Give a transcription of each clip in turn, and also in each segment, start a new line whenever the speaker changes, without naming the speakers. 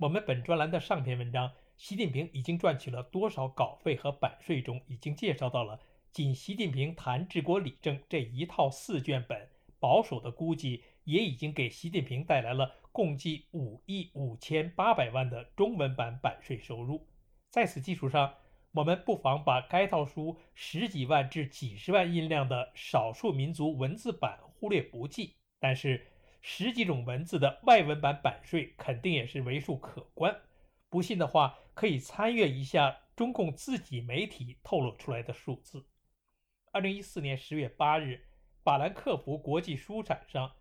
我们本专栏的上篇文章，习近平已经赚取了多少稿费和版税中，已经介绍到了，仅习近平谈治国理政这一套四卷本，保守的估计也已经给习近平带来了共计五亿五千八百万的中文版版税收入。在此基础上，我们不妨把该套书十几万至几十万音量的少数民族文字版忽略不计，但是。十几种文字的外文版版税肯定也是为数可观，不信的话可以参阅一下中共自己媒体透露出来的数字。二零一四年十月八日，法兰克福国际书展上，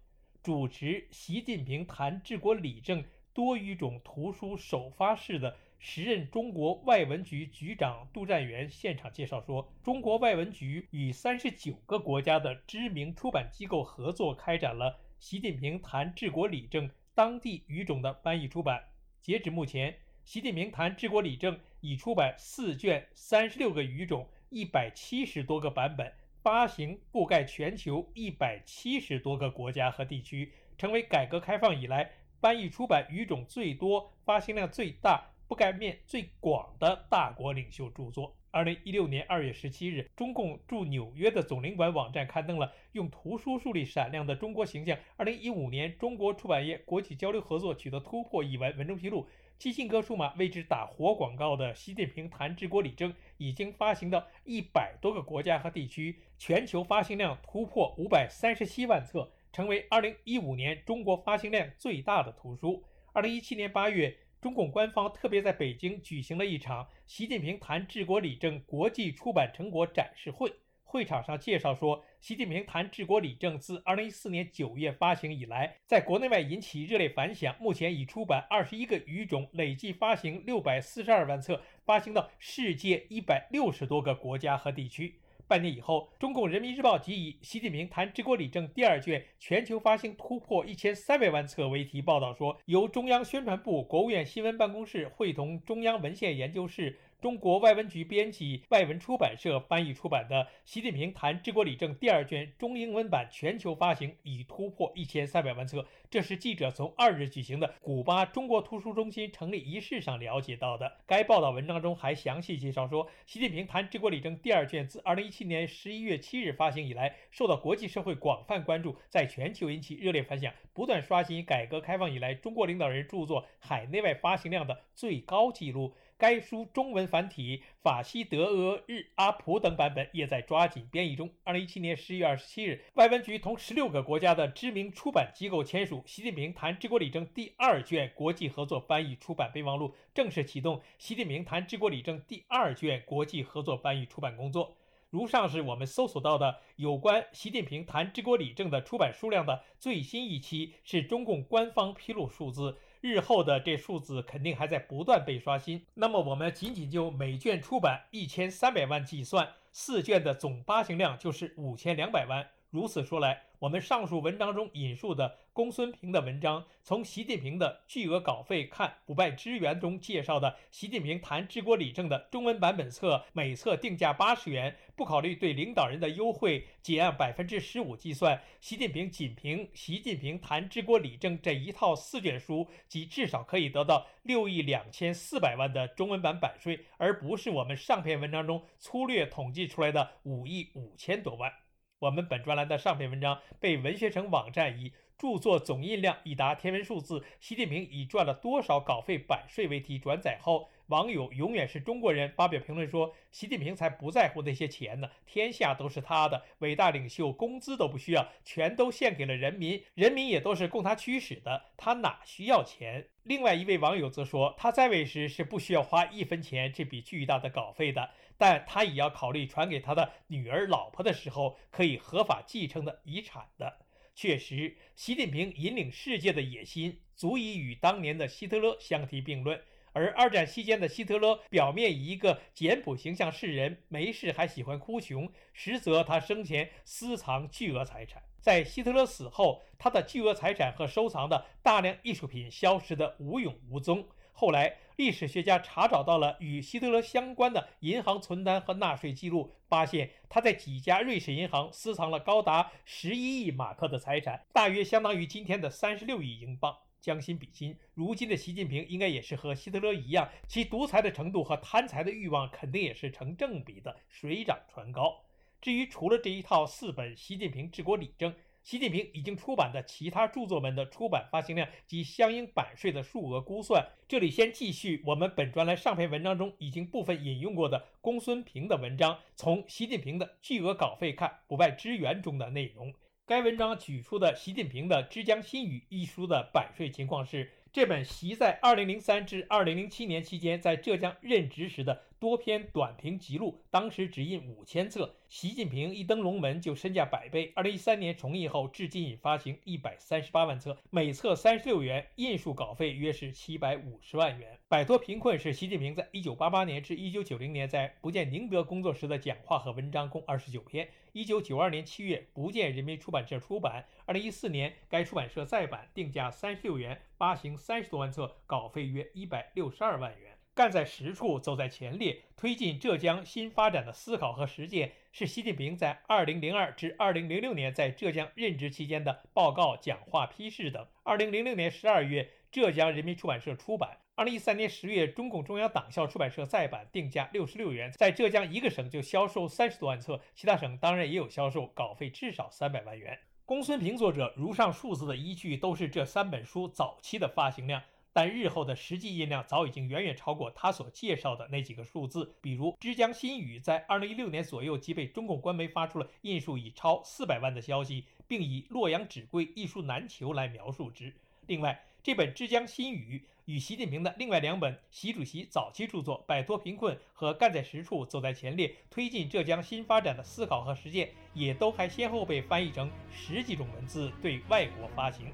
主持习近平谈治国理政多语种图书首发式的时任中国外文局局长杜占元现场介绍说，中国外文局与三十九个国家的知名出版机构合作开展了。习近平谈治国理政当地语种的翻译出版，截止目前，习近平谈治国理政已出版四卷，三十六个语种，一百七十多个版本，发行覆盖全球一百七十多个国家和地区，成为改革开放以来翻译出版语种最多、发行量最大、覆盖面最广的大国领袖著作。二零一六年二月十七日，中共驻纽约的总领馆网站刊登了用图书树立闪亮的中国形象。二零一五年，中国出版业国际交流合作取得突破一文。文中披露，基辛格数码为之打活广告的习近平谈治国理政已经发行到一百多个国家和地区，全球发行量突破五百三十七万册，成为二零一五年中国发行量最大的图书。二零一七年八月。中共官方特别在北京举行了一场习近平谈治国理政国际出版成果展示会。会场上介绍说，习近平谈治国理政自2014年9月发行以来，在国内外引起热烈反响。目前已出版21个语种，累计发行642万册，发行到世界160多个国家和地区。半年以后，中共人民日报即以“习近平谈治国理政”第二卷全球发行突破一千三百万册为题报道说，由中央宣传部、国务院新闻办公室会同中央文献研究室。中国外文局编辑、外文出版社翻译出版的《习近平谈治国理政》第二卷中英文版全球发行已突破一千三百万册。这是记者从二日举行的古巴中国图书中心成立仪式上了解到的。该报道文章中还详细介绍说，《习近平谈治国理政》第二卷自二零一七年十一月七日发行以来，受到国际社会广泛关注，在全球引起热烈反响，不断刷新改革开放以来中国领导人著作海内外发行量的最高纪录。该书中文繁体、法西、德俄、日、阿普等版本也在抓紧编译中。二零一七年十一月二十七日，外文局同十六个国家的知名出版机构签署《习近平谈治国理政》第二卷国际合作翻译出版备忘录，正式启动《习近平谈治国理政》第二卷国际合作翻译出版工作。如上是我们搜索到的有关《习近平谈治国理政》的出版数量的最新一期，是中共官方披露数字。日后的这数字肯定还在不断被刷新。那么，我们仅仅就每卷出版一千三百万计算，四卷的总发行量就是五千两百万。如此说来，我们上述文章中引述的公孙平的文章，从习近平的巨额稿费看，不败之源中介绍的习近平谈治国理政的中文版本册，每册定价八十元，不考虑对领导人的优惠，仅按百分之十五计算，习近平仅凭习近平谈治国理政这一套四卷书，即至少可以得到六亿两千四百万的中文版版税，而不是我们上篇文章中粗略统计出来的五亿五千多万。我们本专栏的上篇文章被文学城网站以“著作总印量已达天文数字，习近平已赚了多少稿费版税”为题转载后，网友永远是中国人发表评论说：“习近平才不在乎那些钱呢，天下都是他的，伟大领袖工资都不需要，全都献给了人民，人民也都是供他驱使的，他哪需要钱？”另外一位网友则说：“他在位时是不需要花一分钱这笔巨大的稿费的。”但他也要考虑传给他的女儿、老婆的时候可以合法继承的遗产的。确实，习近平引领世界的野心足以与当年的希特勒相提并论。而二战期间的希特勒表面以一个简朴形象示人，没事还喜欢哭穷，实则他生前私藏巨额财产。在希特勒死后，他的巨额财产和收藏的大量艺术品消失得无影无踪。后来，历史学家查找到了与希特勒相关的银行存单和纳税记录，发现他在几家瑞士银行私藏了高达十一亿马克的财产，大约相当于今天的三十六亿英镑。将心比心，如今的习近平应该也是和希特勒一样，其独裁的程度和贪财的欲望肯定也是成正比的，水涨船高。至于除了这一套四本《习近平治国理政》。习近平已经出版的其他著作们的出版发行量及相应版税的数额估算。这里先继续我们本专栏上篇文章中已经部分引用过的公孙平的文章，从习近平的巨额稿费看，不败之源中的内容。该文章举出的习近平的《之江新语》一书的版税情况是。这本习在2003至2007年期间在浙江任职时的多篇短评集录，当时只印五千册。习近平一登龙门就身价百倍。2013年重印后，至今已发行138万册，每册36元，印数稿费约是750万元。摆脱贫困是习近平在1988年至1990年在福建宁德工作时的讲话和文章共29篇。1992年7月，福建人民出版社出版。2014年，该出版社再版，定价36元，发行。三十多万册，稿费约一百六十二万元。干在实处，走在前列，推进浙江新发展的思考和实践，是习近平在二零零二至二零零六年在浙江任职期间的报告、讲话、批示等。二零零六年十二月，浙江人民出版社出版；二零一三年十月，中共中央党校出版社再版，定价六十六元，在浙江一个省就销售三十多万册，其他省当然也有销售，稿费至少三百万元。公孙平作者如上数字的依据都是这三本书早期的发行量，但日后的实际印量早已经远远超过他所介绍的那几个数字。比如《之江新语》在二零一六年左右即被中共官媒发出了印数已超四百万的消息，并以“洛阳纸贵，一书难求”来描述之。另外，这本《之江新语》与习近平的另外两本习主席早期著作《摆脱贫困》和《干在实处，走在前列》，推进浙江新发展的思考和实践，也都还先后被翻译成十几种文字对外国发行。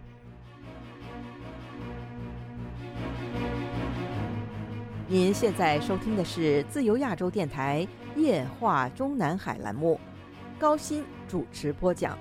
您现在收听的是自由亚洲电台夜话中南海栏目，高鑫主持播讲。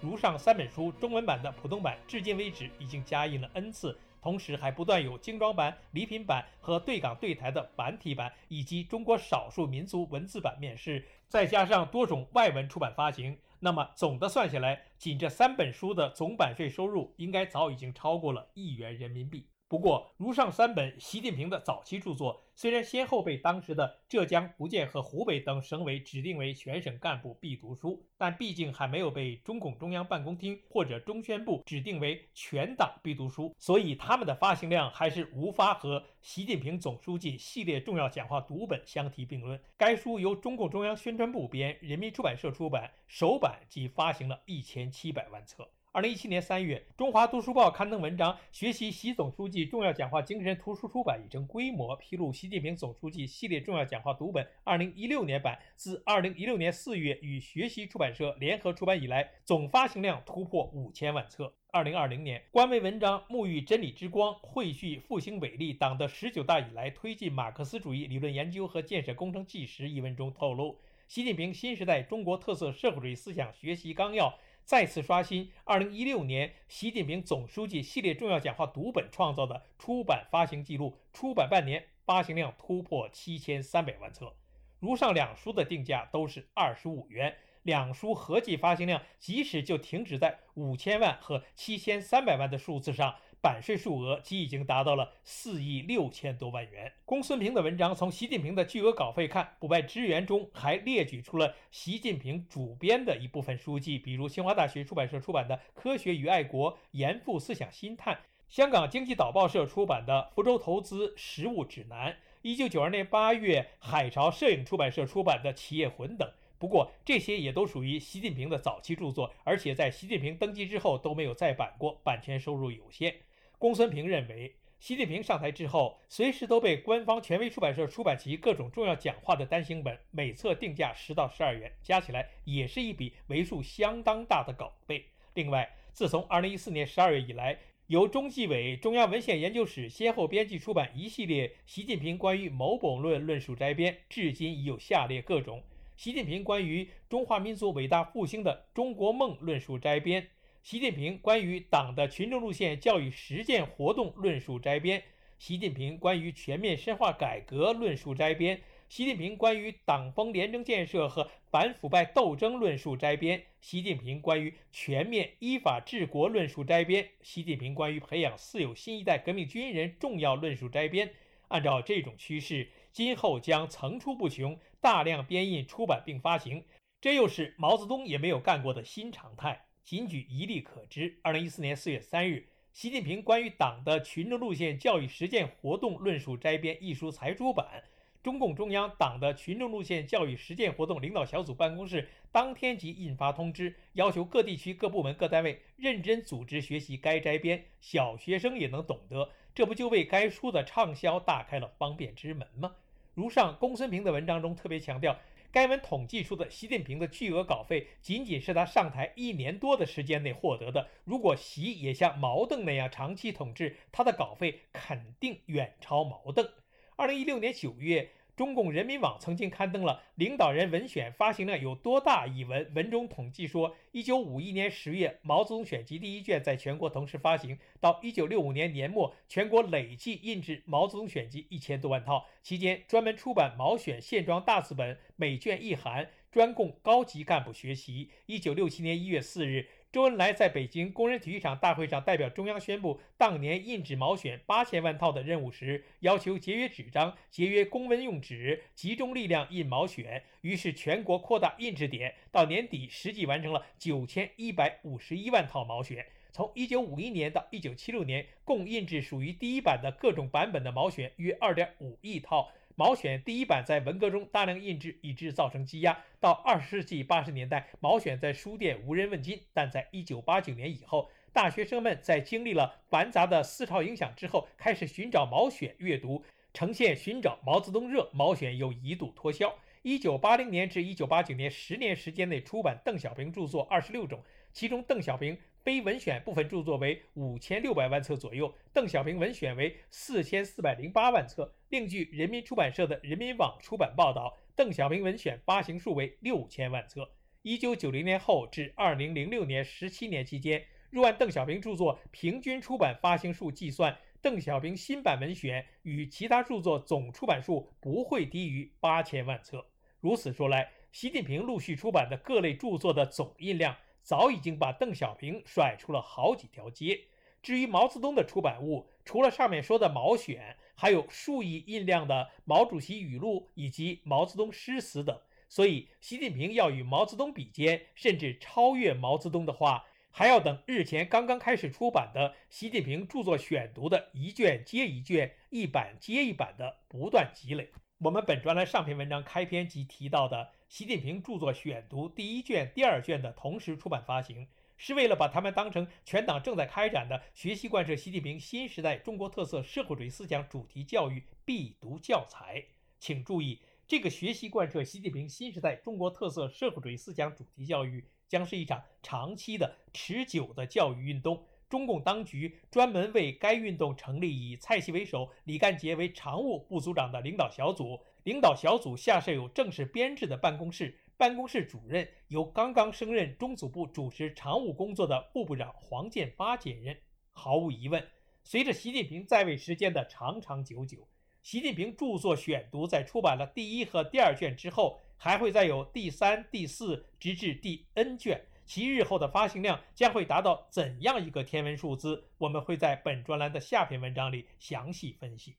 如上三本书中文版的普通版至今为止已经加印了 N 次，同时还不断有精装版、礼品版和对港对台的繁体版，以及中国少数民族文字版面世，再加上多种外文出版发行，那么总的算下来，仅这三本书的总版税收入应该早已经超过了亿元人民币。不过，如上三本习近平的早期著作，虽然先后被当时的浙江、福建和湖北等省委指定为全省干部必读书，但毕竟还没有被中共中央办公厅或者中宣部指定为全党必读书，所以他们的发行量还是无法和习近平总书记系列重要讲话读本相提并论。该书由中共中央宣传部编，人民出版社出版，首版即发行了一千七百万册。二零一七年三月，《中华读书报》刊登文章，学习习总书记重要讲话精神图书出版已成规模，披露习近平总书记系列重要讲话读本二零一六年版自二零一六年四月与学习出版社联合出版以来，总发行量突破五千万册。二零二零年，官微文章《沐浴真理之光，汇聚复兴伟力：党的十九大以来推进马克思主义理论研究和建设工程纪实》一文中透露，习近平新时代中国特色社会主义思想学习纲要。再次刷新2016年习近平总书记系列重要讲话读本创造的出版发行记录，出版半年发行量突破七千三百万册。如上两书的定价都是二十五元，两书合计发行量即使就停止在五千万和七千三百万的数字上。版税数额即已经达到了四亿六千多万元。公孙平的文章从习近平的巨额稿费看，不败之源中还列举出了习近平主编的一部分书籍，比如清华大学出版社出版的《科学与爱国：严复思想新探》，香港经济导报社出版的《福州投资实务指南》，一九九二年八月海潮摄影出版社出版的《企业魂》等。不过，这些也都属于习近平的早期著作，而且在习近平登基之后都没有再版过，版权收入有限。公孙平认为，习近平上台之后，随时都被官方权威出版社出版其各种重要讲话的单行本，每册定价十到十二元，加起来也是一笔为数相当大的稿费。另外，自从二零一四年十二月以来，由中纪委中央文献研究室先后编辑出版一系列习近平关于某某论论述摘编，至今已有下列各种：习近平关于中华民族伟大复兴的中国梦论述摘编。习近平关于党的群众路线教育实践活动论述摘编，习近平关于全面深化改革论述摘编，习近平关于党风廉政建设和反腐败斗争论述摘编，习近平关于全面依法治国论述摘编，习近平关于培养四有新一代革命军人重要论述摘编。按照这种趋势，今后将层出不穷，大量编印出版并发行，这又是毛泽东也没有干过的新常态。仅举一例可知：二零一四年四月三日，习近平关于党的群众路线教育实践活动论述摘编一书才出版。中共中央党的群众路线教育实践活动领导小组办公室当天即印发通知，要求各地区各部门各单位认真组织学习该摘编，小学生也能懂得，这不就为该书的畅销打开了方便之门吗？如上，公孙平的文章中特别强调。该文统计出的习近平的巨额稿费，仅仅是他上台一年多的时间内获得的。如果习也像毛邓那样长期统治，他的稿费肯定远超毛邓。二零一六年九月。中共人民网曾经刊登了《领导人文选发行量有多大》一文，文中统计说，一九五一年十月《毛泽东选集》第一卷在全国同时发行，到一九六五年年末，全国累计印制《毛泽东选集》一千多万套，期间专门出版《毛选》线装大字本，每卷一函，专供高级干部学习。一九六七年一月四日。周恩来在北京工人体育场大会上代表中央宣布当年印制毛选八千万套的任务时，要求节约纸张、节约公文用纸，集中力量印毛选。于是全国扩大印制点，到年底实际完成了九千一百五十一万套毛选。从一九五一年到一九七六年，共印制属于第一版的各种版本的毛选约二点五亿套。毛选第一版在文革中大量印制，以致造成积压。到二十世纪八十年代，毛选在书店无人问津。但在一九八九年以后，大学生们在经历了繁杂的思潮影响之后，开始寻找毛选阅读，呈现寻找毛泽东热。毛选又一度脱销。一九八零年至一九八九年十年时间内，出版邓小平著作二十六种，其中邓小平。非文选部分著作为五千六百万册左右，邓小平文选为四千四百零八万册。另据人民出版社的人民网出版报道，邓小平文选发行数为六千万册。一九九零年后至二零零六年十七年期间，若按邓小平著作平均出版发行数计算，邓小平新版文选与其他著作总出版数不会低于八千万册。如此说来，习近平陆续出版的各类著作的总印量。早已经把邓小平甩出了好几条街。至于毛泽东的出版物，除了上面说的《毛选》，还有数亿印量的毛主席语录以及毛泽东诗词等。所以，习近平要与毛泽东比肩，甚至超越毛泽东的话，还要等日前刚刚开始出版的《习近平著作选读》的一卷接一卷、一版接一版的不断积累。我们本专栏上篇文章开篇即提到的。习近平著作选读第一卷、第二卷的同时出版发行，是为了把它们当成全党正在开展的学习贯彻习近平新时代中国特色社会主义思想主题教育必读教材。请注意，这个学习贯彻习近平新时代中国特色社会主义思想主题教育将是一场长期的、持久的教育运动。中共当局专门为该运动成立以蔡奇为首、李干杰为常务部组长的领导小组。领导小组下设有正式编制的办公室，办公室主任由刚刚升任中组部主持常务工作的副部长黄建发兼任。毫无疑问，随着习近平在位时间的长长久久，习近平著作选读在出版了第一和第二卷之后，还会再有第三、第四，直至第 N 卷，其日后的发行量将会达到怎样一个天文数字？我们会在本专栏的下篇文章里详细分析。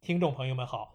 听众朋友们好。